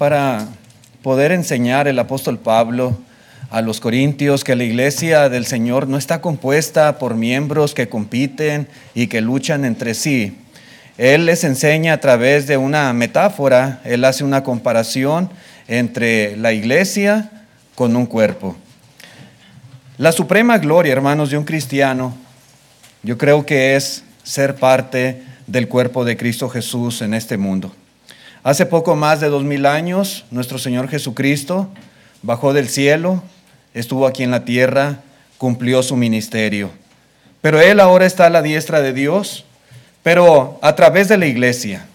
para poder enseñar el apóstol Pablo a los corintios que la iglesia del Señor no está compuesta por miembros que compiten y que luchan entre sí. Él les enseña a través de una metáfora, él hace una comparación entre la iglesia con un cuerpo. La suprema gloria, hermanos, de un cristiano, yo creo que es ser parte del cuerpo de Cristo Jesús en este mundo. Hace poco más de dos mil años, nuestro Señor Jesucristo bajó del cielo, estuvo aquí en la tierra, cumplió su ministerio. Pero Él ahora está a la diestra de Dios, pero a través de la iglesia,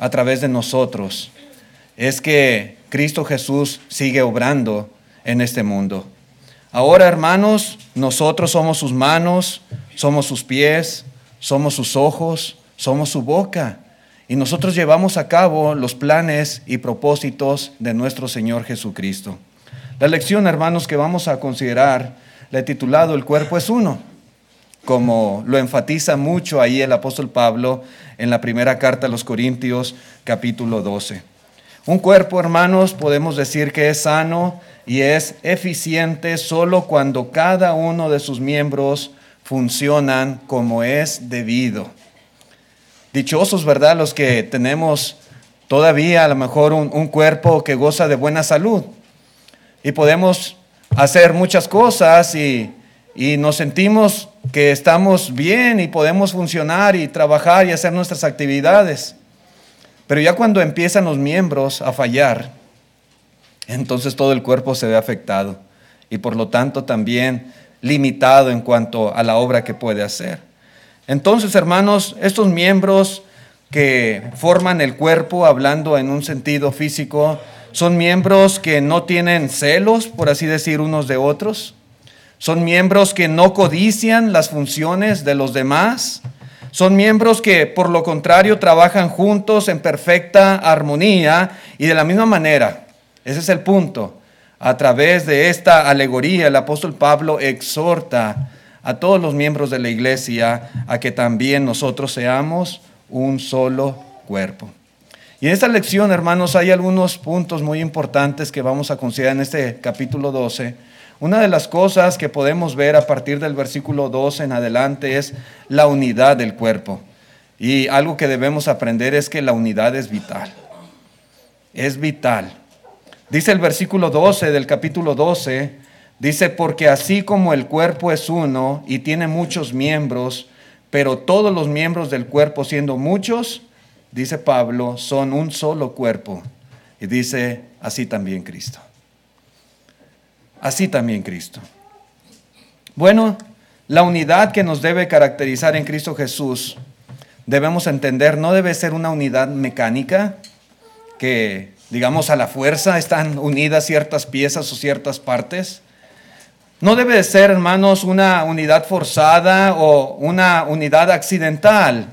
a través de nosotros, es que Cristo Jesús sigue obrando en este mundo. Ahora, hermanos, nosotros somos sus manos, somos sus pies, somos sus ojos, somos su boca. Y nosotros llevamos a cabo los planes y propósitos de nuestro Señor Jesucristo. La lección, hermanos, que vamos a considerar, la he titulado El cuerpo es uno, como lo enfatiza mucho ahí el apóstol Pablo en la primera carta a los Corintios, capítulo 12. Un cuerpo, hermanos, podemos decir que es sano y es eficiente solo cuando cada uno de sus miembros funcionan como es debido. Dichosos, ¿verdad? Los que tenemos todavía a lo mejor un, cuerpo que goza de buena salud y podemos hacer muchas cosas y, y nos sentimos que estamos bien y podemos funcionar y trabajar y hacer nuestras actividades. Pero ya cuando empiezan los miembros a fallar, entonces todo el cuerpo se ve afectado y por lo tanto también limitado en cuanto a la obra que puede hacer. Entonces, hermanos, estos miembros que forman el cuerpo, hablando en un sentido físico, son miembros que no tienen celos, por así decir, unos de otros. Son miembros que no codician las funciones de los demás. Son miembros que, por lo contrario, trabajan juntos en perfecta armonía y de la misma manera. Ese es el punto. A través de esta alegoría, el apóstol Pablo exhorta a todos los miembros de la iglesia a que también nosotros seamos un solo cuerpo. Y en esta lección, hermanos, hay algunos puntos muy importantes que vamos a considerar en este capítulo 12. Una de las cosas que podemos ver a partir del versículo 12 en adelante es la unidad del cuerpo. Y algo que debemos aprender es que la unidad es vital. Es vital. Dice el versículo 12 del capítulo 12, Dice, porque así como el cuerpo es uno y tiene muchos miembros, pero todos los miembros del cuerpo siendo muchos, dice Pablo, son un solo cuerpo. Y dice, así también Cristo. Así también Cristo. Bueno, la unidad que nos debe caracterizar en Cristo Jesús, debemos entender, no debe ser una unidad mecánica, que digamos a la fuerza están unidas ciertas piezas o ciertas partes, no debe de ser, hermanos, una unidad forzada o una unidad accidental,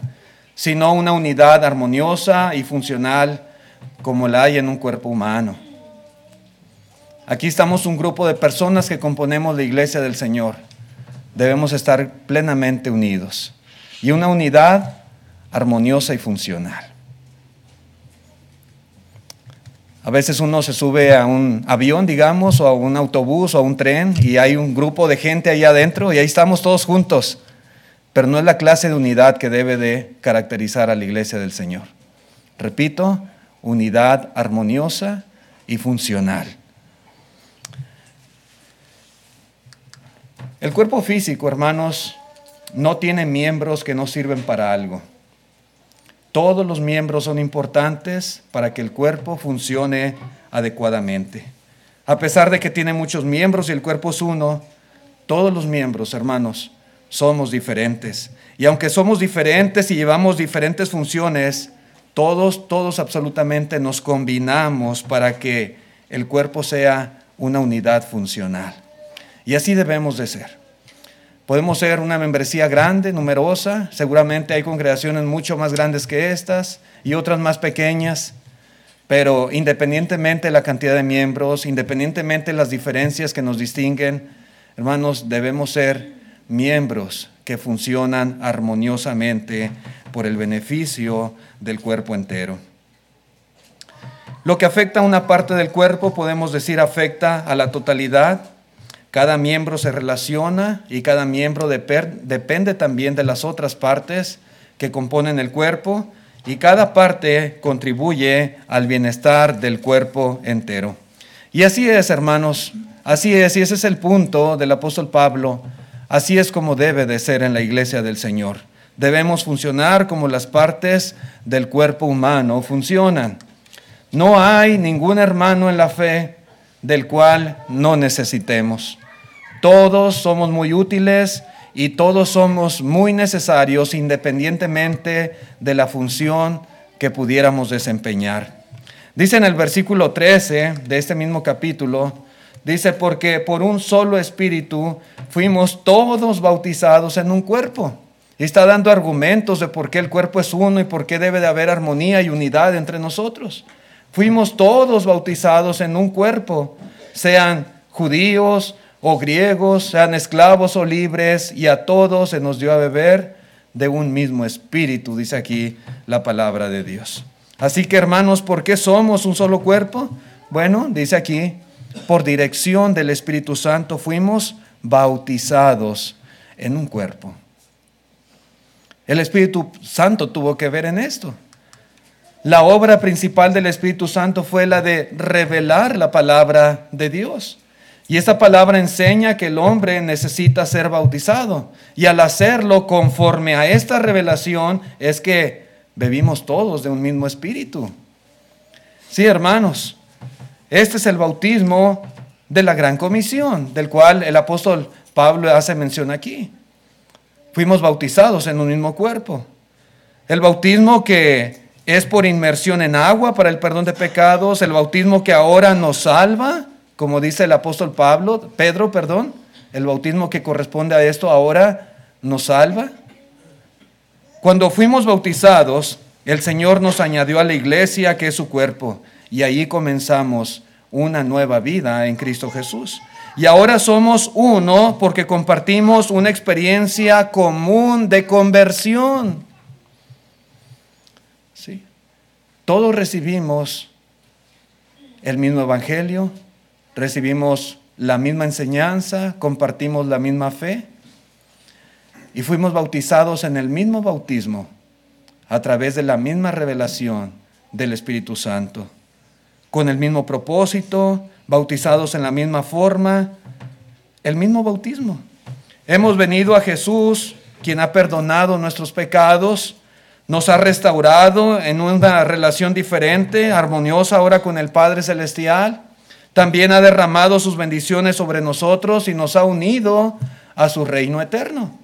sino una unidad armoniosa y funcional como la hay en un cuerpo humano. Aquí estamos un grupo de personas que componemos la iglesia del Señor. Debemos estar plenamente unidos y una unidad armoniosa y funcional. A veces uno se sube a un avión, digamos, o a un autobús o a un tren y hay un grupo de gente ahí adentro y ahí estamos todos juntos. Pero no es la clase de unidad que debe de caracterizar a la iglesia del Señor. Repito, unidad armoniosa y funcional. El cuerpo físico, hermanos, no tiene miembros que no sirven para algo. Todos los miembros son importantes para que el cuerpo funcione adecuadamente. A pesar de que tiene muchos miembros y el cuerpo es uno, todos los miembros, hermanos, somos diferentes. Y aunque somos diferentes y llevamos diferentes funciones, todos, todos absolutamente nos combinamos para que el cuerpo sea una unidad funcional. Y así debemos de ser. Podemos ser una membresía grande, numerosa, seguramente hay congregaciones mucho más grandes que estas y otras más pequeñas, pero independientemente de la cantidad de miembros, independientemente de las diferencias que nos distinguen, hermanos, debemos ser miembros que funcionan armoniosamente por el beneficio del cuerpo entero. Lo que afecta a una parte del cuerpo, podemos decir, afecta a la totalidad. Cada miembro se relaciona y cada miembro depende también de las otras partes que componen el cuerpo y cada parte contribuye al bienestar del cuerpo entero. Y así es, hermanos, así es, y ese es el punto del apóstol Pablo, así es como debe de ser en la iglesia del Señor. Debemos funcionar como las partes del cuerpo humano funcionan. No hay ningún hermano en la fe del cual no necesitemos. Todos somos muy útiles y todos somos muy necesarios independientemente de la función que pudiéramos desempeñar. Dice en el versículo 13 de este mismo capítulo, dice, porque por un solo espíritu fuimos todos bautizados en un cuerpo. Y está dando argumentos de por qué el cuerpo es uno y por qué debe de haber armonía y unidad entre nosotros. Fuimos todos bautizados en un cuerpo, sean judíos o griegos, sean esclavos o libres, y a todos se nos dio a beber de un mismo espíritu, dice aquí la palabra de Dios. Así que hermanos, ¿por qué somos un solo cuerpo? Bueno, dice aquí, por dirección del Espíritu Santo fuimos bautizados en un cuerpo. El Espíritu Santo tuvo que ver en esto. La obra principal del Espíritu Santo fue la de revelar la palabra de Dios. Y esta palabra enseña que el hombre necesita ser bautizado. Y al hacerlo conforme a esta revelación es que bebimos todos de un mismo espíritu. Sí, hermanos, este es el bautismo de la gran comisión, del cual el apóstol Pablo hace mención aquí. Fuimos bautizados en un mismo cuerpo. El bautismo que es por inmersión en agua para el perdón de pecados, el bautismo que ahora nos salva, como dice el apóstol Pablo, Pedro, perdón, el bautismo que corresponde a esto ahora nos salva. Cuando fuimos bautizados, el Señor nos añadió a la iglesia que es su cuerpo y ahí comenzamos una nueva vida en Cristo Jesús. Y ahora somos uno porque compartimos una experiencia común de conversión. Sí. Todos recibimos el mismo evangelio, recibimos la misma enseñanza, compartimos la misma fe y fuimos bautizados en el mismo bautismo a través de la misma revelación del Espíritu Santo, con el mismo propósito, bautizados en la misma forma, el mismo bautismo. Hemos venido a Jesús, quien ha perdonado nuestros pecados, nos ha restaurado en una relación diferente, armoniosa ahora con el Padre Celestial. También ha derramado sus bendiciones sobre nosotros y nos ha unido a su reino eterno.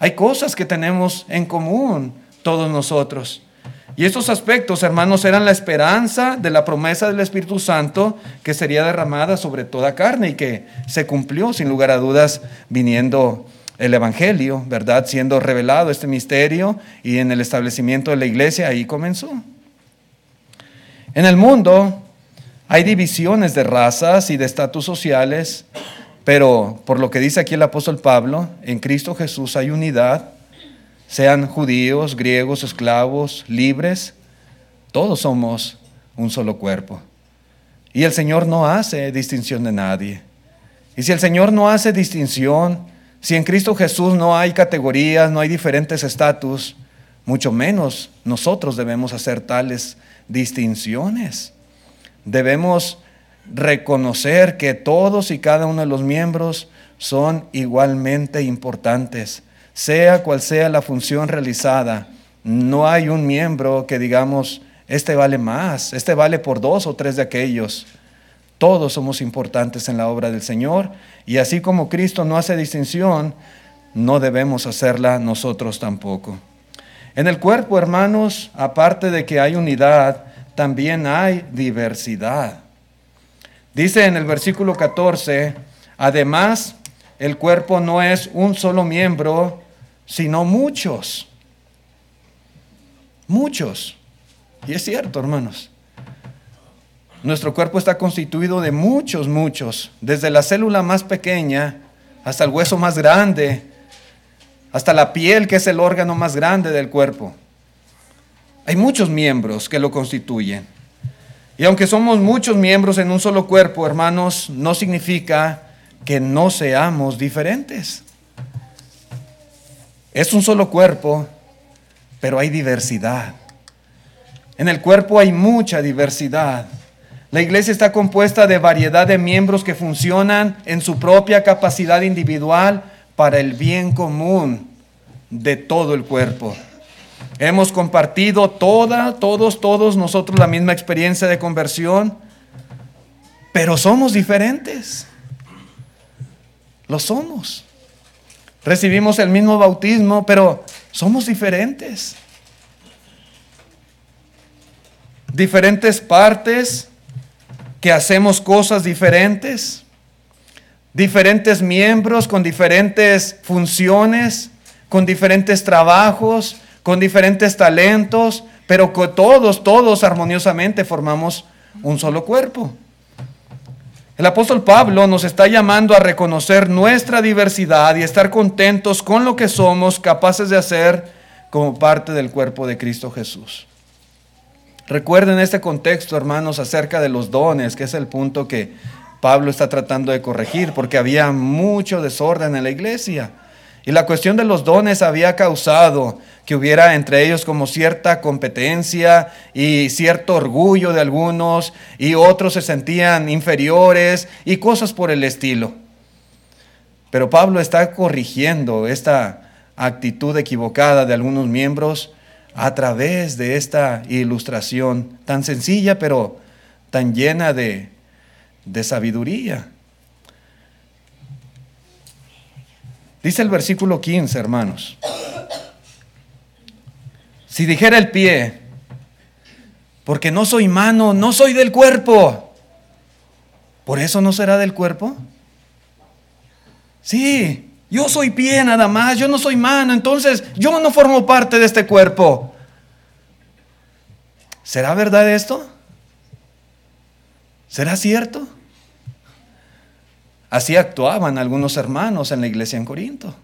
Hay cosas que tenemos en común todos nosotros. Y estos aspectos, hermanos, eran la esperanza de la promesa del Espíritu Santo que sería derramada sobre toda carne y que se cumplió sin lugar a dudas viniendo el Evangelio, ¿verdad? Siendo revelado este misterio y en el establecimiento de la iglesia ahí comenzó. En el mundo hay divisiones de razas y de estatus sociales pero por lo que dice aquí el apóstol Pablo, en Cristo Jesús hay unidad, sean judíos, griegos, esclavos, libres, todos somos un solo cuerpo. Y el Señor no hace distinción de nadie. Y si el Señor no hace distinción, si en Cristo Jesús no hay categorías, no hay diferentes estatus, mucho menos nosotros debemos hacer tales distinciones. Debemos reconocer que todos y cada uno de los miembros son igualmente importantes, sea cual sea la función realizada. No hay un miembro que digamos, este vale más, este vale por dos o tres de aquellos. Todos somos importantes en la obra del Señor y así como Cristo no hace distinción, no debemos hacerla nosotros tampoco. En el cuerpo, hermanos, aparte de que hay unidad, también hay diversidad. Dice en el versículo 14, además, el cuerpo no es un solo miembro, sino muchos. Muchos. Y es cierto, hermanos. Nuestro cuerpo está constituido de muchos, muchos, desde la célula más pequeña hasta el hueso más grande, hasta la piel, que es el órgano más grande del cuerpo. Hay muchos miembros que lo constituyen. Y aunque somos muchos miembros en un solo cuerpo, hermanos, no significa que no seamos diferentes. Es un solo cuerpo, pero hay diversidad. En el cuerpo hay mucha diversidad. La iglesia está compuesta de variedad de miembros que funcionan en su propia capacidad individual para el bien común de todo el cuerpo. Hemos compartido toda, todos, todos nosotros la misma experiencia de conversión, pero somos diferentes. Lo somos. Recibimos el mismo bautismo, pero somos diferentes. Diferentes partes que hacemos cosas diferentes. Diferentes miembros con diferentes funciones, con diferentes trabajos, con diferentes talentos, pero todos, todos armoniosamente formamos un solo cuerpo. El apóstol Pablo nos está llamando a reconocer nuestra diversidad y estar contentos con lo que somos capaces de hacer como parte del cuerpo de Cristo Jesús. Recuerden este contexto, hermanos, acerca de los dones, que es el punto que Pablo está tratando de corregir, porque había mucho desorden en la iglesia. Y la cuestión de los dones había causado que hubiera entre ellos como cierta competencia y cierto orgullo de algunos y otros se sentían inferiores y cosas por el estilo. Pero Pablo está corrigiendo esta actitud equivocada de algunos miembros a través de esta ilustración tan sencilla pero tan llena de, de sabiduría. Dice el versículo 15, hermanos. Si dijera el pie, porque no soy mano, no soy del cuerpo, ¿por eso no será del cuerpo? Sí, yo soy pie nada más, yo no soy mano, entonces yo no formo parte de este cuerpo. ¿Será verdad esto? ¿Será cierto? Así actuaban algunos hermanos en la iglesia en Corinto.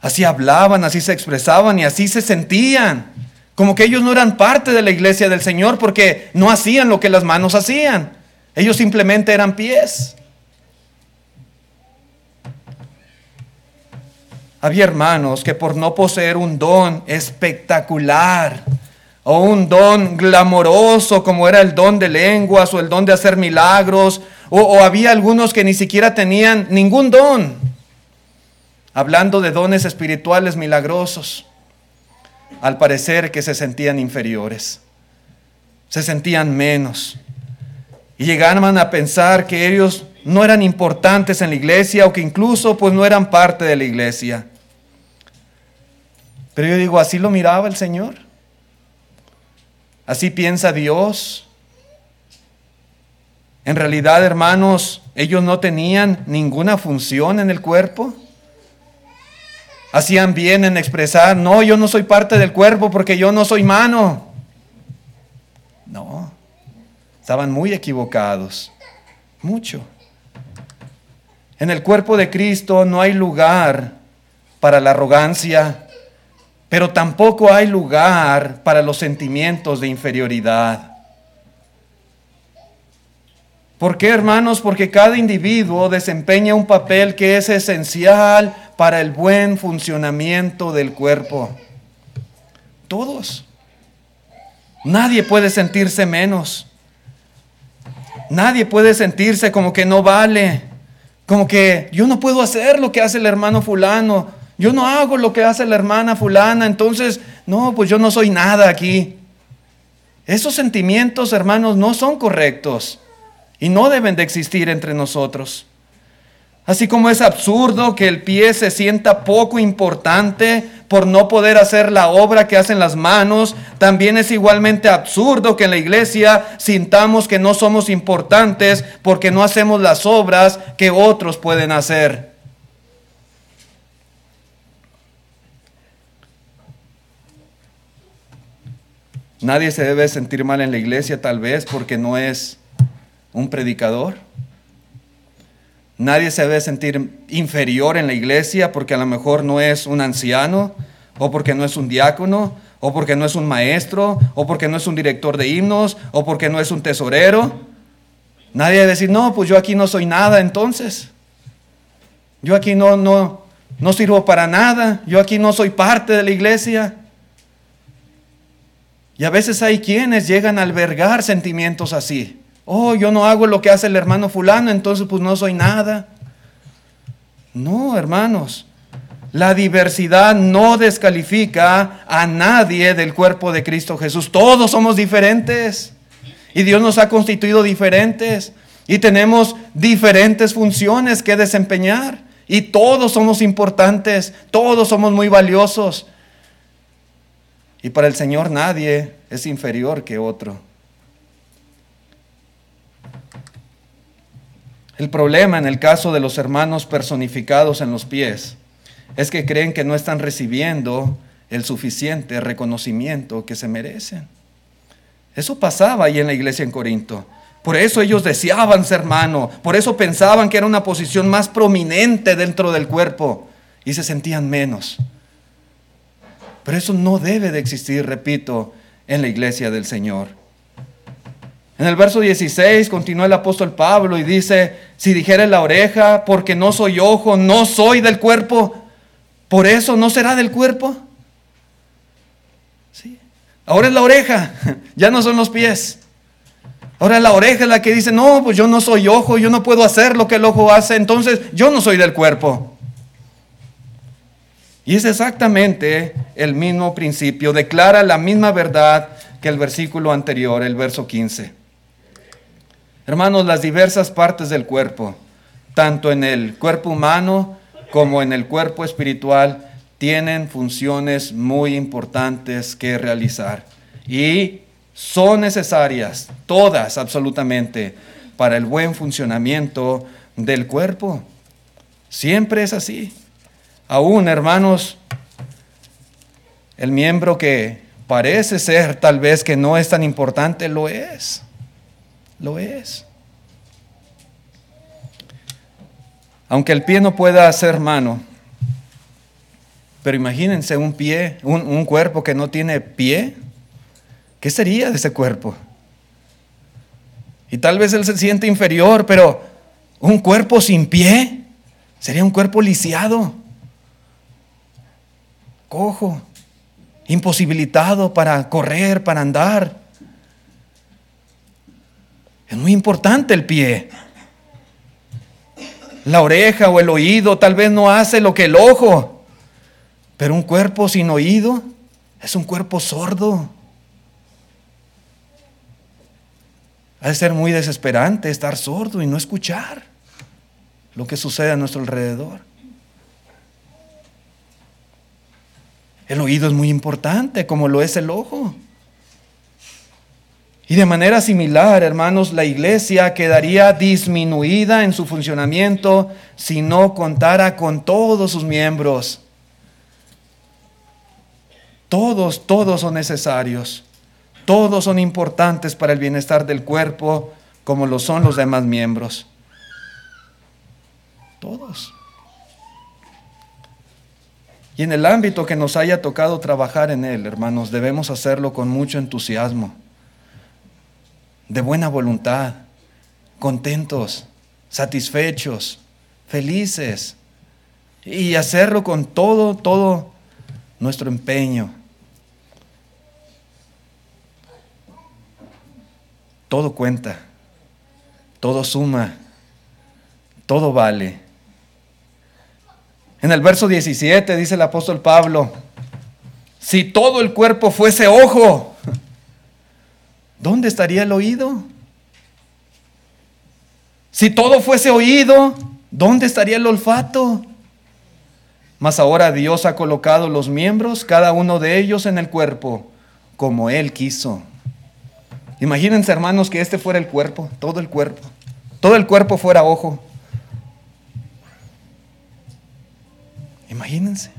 Así hablaban, así se expresaban y así se sentían. Como que ellos no eran parte de la iglesia del Señor porque no hacían lo que las manos hacían. Ellos simplemente eran pies. Había hermanos que por no poseer un don espectacular o un don glamoroso como era el don de lenguas o el don de hacer milagros o, había algunos que ni siquiera tenían ningún don. Hablando de dones espirituales milagrosos. Al parecer que se sentían inferiores. Se sentían menos. Y llegaban a pensar que ellos no eran importantes en la iglesia o que incluso pues no eran parte de la iglesia. Pero yo digo, así lo miraba el Señor. Así piensa Dios en realidad, hermanos, ellos no tenían ninguna función en el cuerpo. Hacían bien en expresar, no, yo no soy parte del cuerpo porque yo no soy mano. No, estaban muy equivocados, mucho. En el cuerpo de Cristo no hay lugar para la arrogancia, pero tampoco hay lugar para los sentimientos de inferioridad. ¿Por qué, hermanos? Porque cada individuo desempeña un papel que es esencial para el buen funcionamiento del cuerpo. Todos. Nadie puede sentirse menos. Nadie puede sentirse como que no vale. Como que yo no puedo hacer lo que hace el hermano fulano. Yo no hago lo que hace la hermana fulana. Entonces, no, pues yo no soy nada aquí. Esos sentimientos, hermanos, no son correctos y no deben de existir entre nosotros. Así como es absurdo que el pie se sienta poco importante por no poder hacer la obra que hacen las manos, también es igualmente absurdo que en la iglesia sintamos que no somos importantes porque no hacemos las obras que otros pueden hacer. Nadie se debe sentir mal en la iglesia tal vez porque no es un predicador. Nadie se debe sentir inferior en la iglesia porque a lo mejor no es un anciano o porque no es un diácono o porque no es un maestro, o porque no es un director de himnos, o porque no es un tesorero. Nadie a decir, no, pues yo aquí no soy nada entonces. Yo aquí no, no, no sirvo para nada. Yo aquí no soy parte de la iglesia. Y a veces hay quienes llegan a albergar sentimientos así. Oh, yo no hago lo que hace el hermano fulano, entonces pues no soy nada. No, hermanos. La diversidad no descalifica a nadie del cuerpo de Cristo Jesús. Todos somos diferentes. Y Dios nos ha constituido diferentes. Y tenemos diferentes funciones que desempeñar. Y todos somos importantes. Todos somos muy valiosos. Y para el Señor nadie es inferior que otro. El problema en el caso de los hermanos personificados en los pies es que creen que no están recibiendo el suficiente reconocimiento que se merecen. Eso pasaba ahí en la iglesia en Corinto. Por eso ellos deseaban ser hermano, por eso pensaban que era una posición más prominente dentro del cuerpo y se sentían menos. Pero eso no debe de existir, repito, en la iglesia del Señor. En el verso 16 continúa el apóstol Pablo y dice, si dijere la oreja, porque no soy ojo, no soy del cuerpo, por eso no será del cuerpo. ¿Sí? Ahora es la oreja, ya no son los pies. Ahora la oreja es la que dice, no, pues yo no soy ojo, yo no puedo hacer lo que el ojo hace, entonces yo no soy del cuerpo. Y es exactamente el mismo principio, declara la misma verdad que el versículo anterior, el verso 15. Hermanos, las diversas partes del cuerpo, tanto en el cuerpo humano como en el cuerpo espiritual, tienen funciones muy importantes que realizar. Y son necesarias, todas absolutamente, para el buen funcionamiento del cuerpo. Siempre es así. Aún, hermanos, el miembro que parece ser tal vez que no es tan importante, lo es. Lo es. Aunque el pie no pueda ser mano, pero imagínense un pie, un, un cuerpo que no tiene pie, ¿Qué sería de ese cuerpo? Y tal vez él se siente inferior, pero un cuerpo sin pie sería un cuerpo lisiado, cojo, imposibilitado para correr, para andar. Es muy importante el pie. La oreja o el oído tal vez no hace lo que el ojo, pero un cuerpo sin oído es un cuerpo sordo. Ha de ser muy desesperante estar sordo y no escuchar lo que sucede a nuestro alrededor. El oído es muy importante, como lo es el ojo. Y de manera similar, hermanos, la iglesia quedaría disminuida en su funcionamiento si no contara con todos sus miembros. Todos, todos son necesarios. Todos son importantes para el bienestar del cuerpo como lo son los demás miembros. Todos. Y en el ámbito que nos haya tocado trabajar en él, hermanos, debemos hacerlo con mucho entusiasmo, de buena voluntad, contentos, satisfechos, felices, y hacerlo con todo, todo nuestro empeño. todo cuenta, todo suma, todo vale. En el verso 17 dice el apóstol Pablo, si todo el cuerpo fuese ojo, ¿dónde estaría el oído? Si todo fuese oído, ¿dónde estaría el olfato? Mas ahora Dios ha colocado los miembros, cada uno de ellos en el cuerpo, como Él quiso. Imagínense, hermanos, que este fuera el cuerpo, todo el cuerpo. Todo el cuerpo fuera ojo. Imagínense.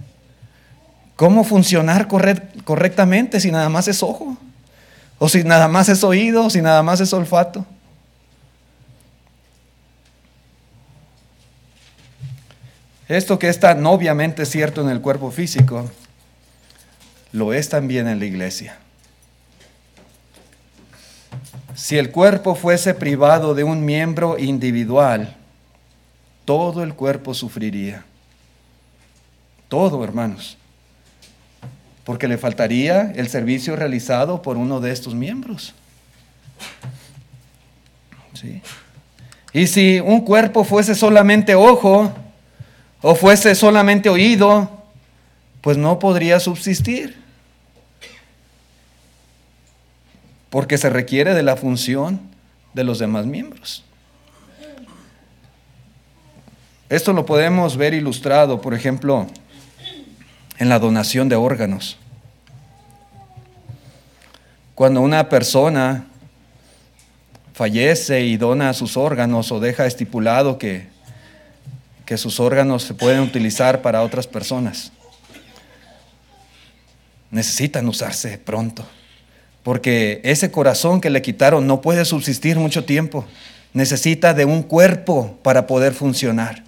¿Cómo funcionar correctamente si nada más es ojo? O si nada más es oído, o si nada más es olfato. Esto que es tan obviamente cierto en el cuerpo físico, lo es también en la iglesia. Si el cuerpo fuese privado de un miembro individual, todo el cuerpo sufriría. Todo, hermanos. Porque le faltaría el servicio realizado por uno de estos miembros. ¿Sí? Y si un cuerpo fuese solamente ojo o fuese solamente oído, pues no podría subsistir. Porque se requiere de la función de los demás miembros. Esto lo podemos ver ilustrado, por ejemplo, en la donación de órganos. Cuando una persona fallece y dona sus órganos o deja estipulado que, que sus órganos se pueden utilizar para otras personas, necesitan usarse pronto, porque ese corazón que le quitaron no puede subsistir mucho tiempo, necesita de un cuerpo para poder funcionar.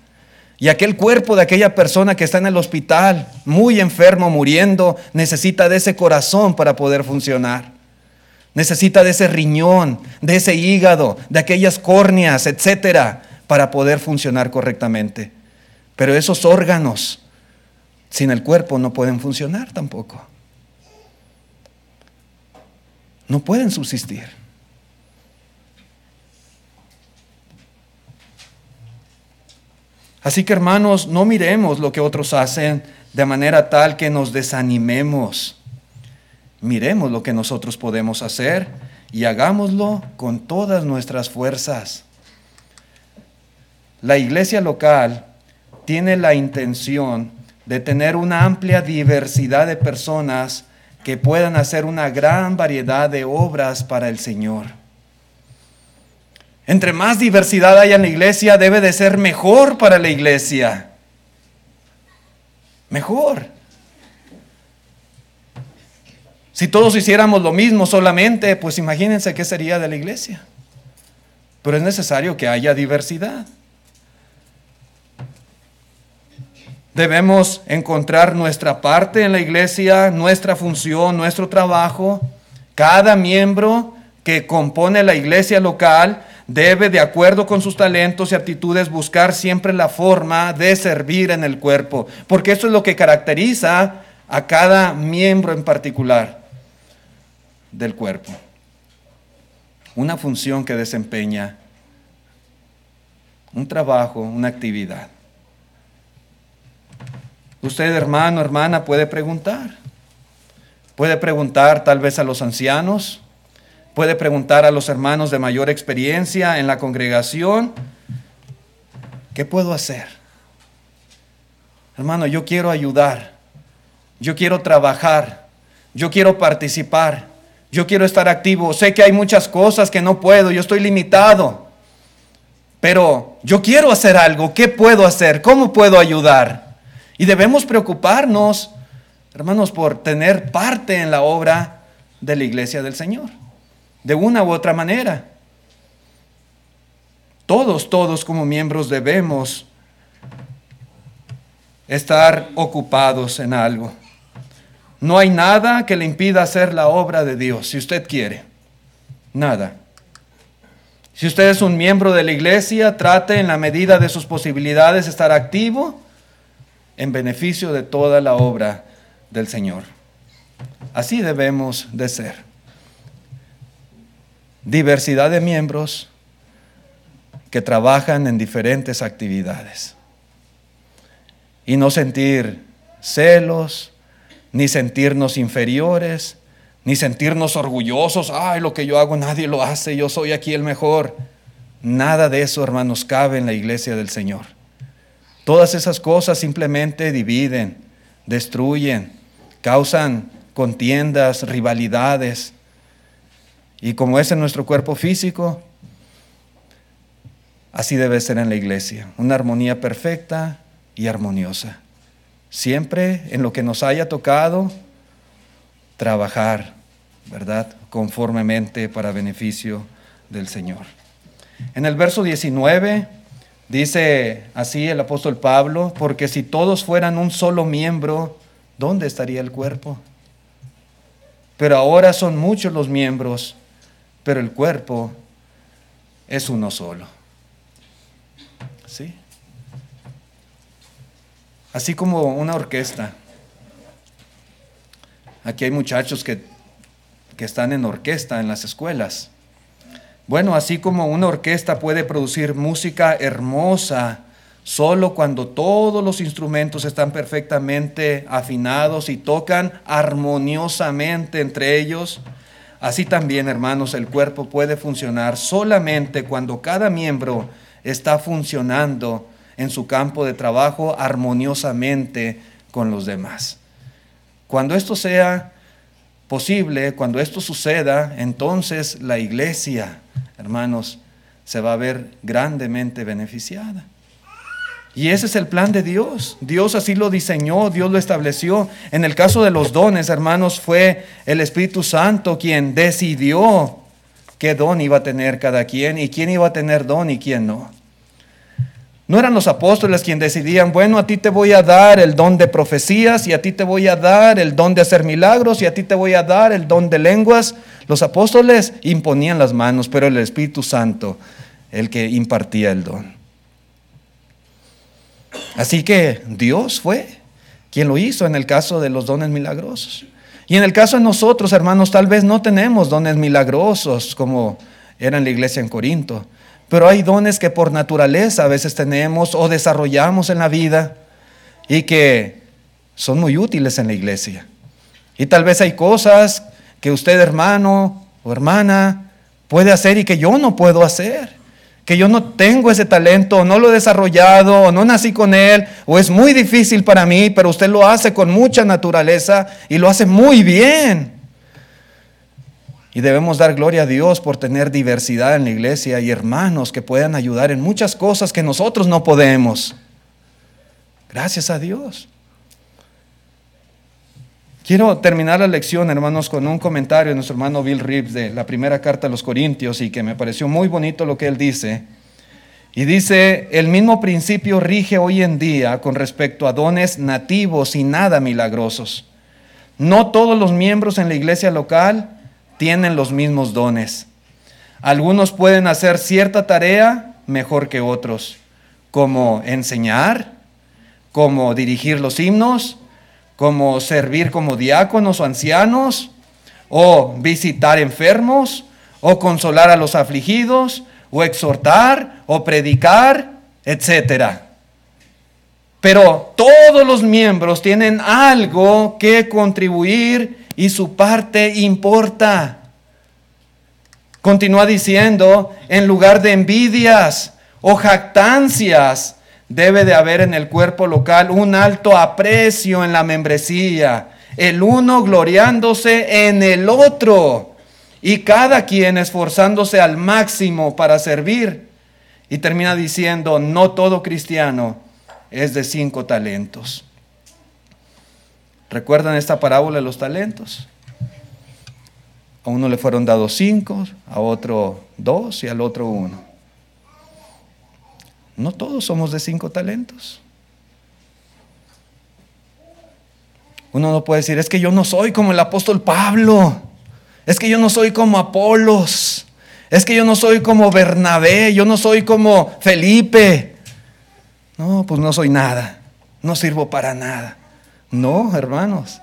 Y aquel cuerpo de aquella persona que está en el hospital, muy enfermo, muriendo, necesita de ese corazón para poder funcionar. Necesita de ese riñón, de ese hígado, de aquellas córneas, etcétera, para poder funcionar correctamente. Pero esos órganos sin el cuerpo no pueden funcionar tampoco. No pueden subsistir. Así que hermanos, no miremos lo que otros hacen de manera tal que nos desanimemos. Miremos lo que nosotros podemos hacer y hagámoslo con todas nuestras fuerzas. La iglesia local tiene la intención de tener una amplia diversidad de personas que puedan hacer una gran variedad de obras para el Señor. Entre más diversidad haya en la iglesia, debe de ser mejor para la iglesia. Mejor. Si todos hiciéramos lo mismo solamente, pues imagínense qué sería de la iglesia. Pero es necesario que haya diversidad. Debemos encontrar nuestra parte en la iglesia, nuestra función, nuestro trabajo. Cada miembro que compone la iglesia local debe, de acuerdo con sus talentos y aptitudes, buscar siempre la forma de servir en el cuerpo, porque eso es lo que caracteriza a cada miembro en particular del cuerpo. Una función que desempeña, un trabajo, una actividad. Usted, hermano, hermana, puede preguntar. Puede preguntar tal vez a los ancianos, Puede preguntar a los hermanos de mayor experiencia en la congregación, ¿qué puedo hacer? Hermano, yo quiero ayudar, yo quiero trabajar, yo quiero participar, yo quiero estar activo. Sé que hay muchas cosas que no puedo, yo estoy limitado, pero yo quiero hacer algo. ¿Qué puedo hacer? ¿Cómo puedo ayudar? Y debemos preocuparnos, hermanos, por tener parte en la obra de la iglesia del Señor de una u otra manera. Todos, todos como miembros debemos estar ocupados en algo. No hay nada que le impida hacer la obra de Dios, si usted quiere. Nada. Si usted es un miembro de la iglesia, trate en la medida de sus posibilidades estar activo en beneficio de toda la obra del Señor. Así debemos de ser diversidad de miembros que trabajan en diferentes actividades. Y no sentir celos, ni sentirnos inferiores, ni sentirnos orgullosos, ay, lo que yo hago nadie lo hace, yo soy aquí el mejor. Nada de eso, hermanos, cabe en la iglesia del Señor. Todas esas cosas simplemente dividen, destruyen, causan contiendas, rivalidades, y como es en nuestro cuerpo físico, así debe ser en la iglesia. Una armonía perfecta y armoniosa. Siempre en lo que nos haya tocado, trabajar, ¿verdad? Conformemente para beneficio del Señor. En el verso 19 dice así el apóstol Pablo, porque si todos fueran un solo miembro, ¿dónde estaría el cuerpo? pero ahora son muchos los miembros, pero el cuerpo es uno solo. ¿Sí? Así como una orquesta. Aquí hay muchachos que, que están en orquesta en las escuelas. Bueno, así como una orquesta puede producir música hermosa solo cuando todos los instrumentos están perfectamente afinados y tocan armoniosamente entre ellos, así también, hermanos, el cuerpo puede funcionar solamente cuando cada miembro está funcionando en su campo de trabajo armoniosamente con los demás. Cuando esto sea posible, cuando esto suceda, entonces la iglesia, hermanos, se va a ver grandemente beneficiada. Y ese es el plan de Dios. Dios así lo diseñó, Dios lo estableció. En el caso de los dones, hermanos, fue el Espíritu Santo quien decidió qué don iba a tener cada quien y quién iba a tener don y quién no. No eran los apóstoles quienes decidían, bueno, a ti te voy a dar el don de profecías y a ti te voy a dar el don de hacer milagros y a ti te voy a dar el don de lenguas. Los apóstoles imponían las manos, pero el Espíritu Santo, el que impartía el don. Así que Dios fue quien lo hizo en el caso de los dones milagrosos. Y en el caso de nosotros, hermanos, tal vez no tenemos dones milagrosos como era en la iglesia en Corinto pero hay dones que por naturaleza a veces tenemos o desarrollamos en la vida y que son muy útiles en la iglesia. Y tal vez hay cosas que usted hermano o hermana puede hacer y que yo no puedo hacer. Que yo no tengo ese talento, o no lo he desarrollado, o no nací con él, o es muy difícil para mí, pero usted lo hace con mucha naturaleza y lo hace muy bien. Y debemos dar gloria a Dios por tener diversidad en la iglesia y hermanos que puedan ayudar en muchas cosas que nosotros no podemos. Gracias a Dios. Quiero terminar la lección, hermanos, con un comentario de nuestro hermano Bill Reeves de la primera carta a los Corintios y que me pareció muy bonito lo que él dice. Y dice, el mismo principio rige hoy en día con respecto a dones nativos y nada milagrosos. No todos los miembros en la iglesia local tienen los mismos dones. Algunos pueden hacer cierta tarea mejor que otros, como enseñar, como dirigir los himnos, como servir como diáconos o ancianos, o visitar enfermos, o consolar a los afligidos, o exhortar, o predicar, etc. Pero todos los miembros tienen algo que contribuir y su parte importa. Continúa diciendo, en lugar de envidias o jactancias, debe de haber en el cuerpo local un alto aprecio en la membresía, el uno gloriándose en el otro y cada quien esforzándose al máximo para servir. Y termina diciendo, no todo cristiano es de cinco talentos. ¿Recuerdan esta parábola de los talentos? A uno le fueron dados cinco, a otro dos y al otro uno. No todos somos de cinco talentos. Uno no puede decir, es que yo no soy como el apóstol Pablo, es que yo no soy como Apolos, es que yo no soy como Bernabé, yo no soy como Felipe. No, pues no soy nada, no sirvo para nada. No, hermanos.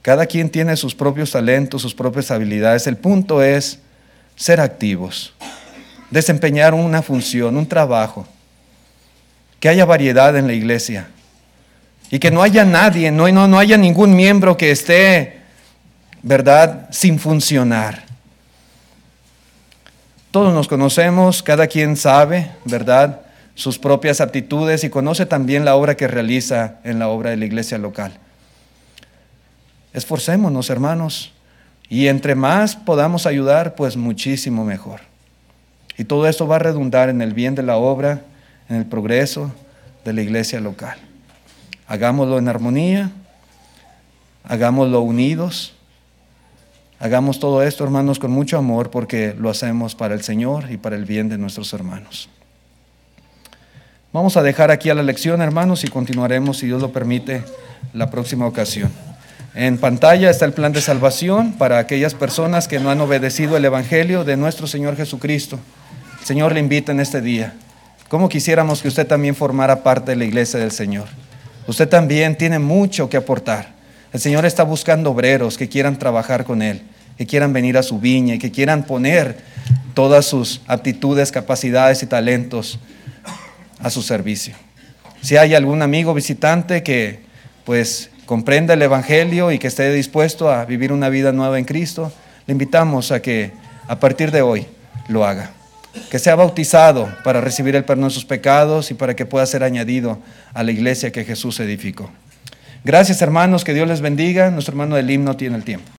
Cada quien tiene sus propios talentos, sus propias habilidades. El punto es ser activos, desempeñar una función, un trabajo, que haya variedad en la iglesia y que no haya nadie, no, no, no haya ningún miembro que esté, ¿verdad?, sin funcionar. Todos nos conocemos, cada quien sabe, ¿verdad?, sus propias aptitudes y conoce también la obra que realiza en la obra de la iglesia local. Esforcémonos, hermanos, y entre más podamos ayudar, pues muchísimo mejor. Y todo esto va a redundar en el bien de la obra, en el progreso de la iglesia local. Hagámoslo en armonía, hagámoslo unidos, hagamos todo esto, hermanos, con mucho amor, porque lo hacemos para el Señor y para el bien de nuestros hermanos. Vamos a dejar aquí a la lección, hermanos, y continuaremos, si Dios lo permite, la próxima ocasión. En pantalla está el plan de salvación para aquellas personas que no han obedecido el Evangelio de nuestro Señor Jesucristo. El Señor le invita en este día. ¿Cómo quisiéramos que usted también formara parte de la iglesia del Señor? Usted también tiene mucho que aportar. El Señor está buscando obreros que quieran trabajar con Él, que quieran venir a su viña y que quieran poner todas sus aptitudes, capacidades y talentos a su servicio. Si hay algún amigo visitante que pues comprenda el Evangelio y que esté dispuesto a vivir una vida nueva en Cristo, le invitamos a que a partir de hoy lo haga. Que sea bautizado para recibir el perdón de sus pecados y para que pueda ser añadido a la iglesia que Jesús edificó. Gracias hermanos, que Dios les bendiga. Nuestro hermano del himno tiene el tiempo.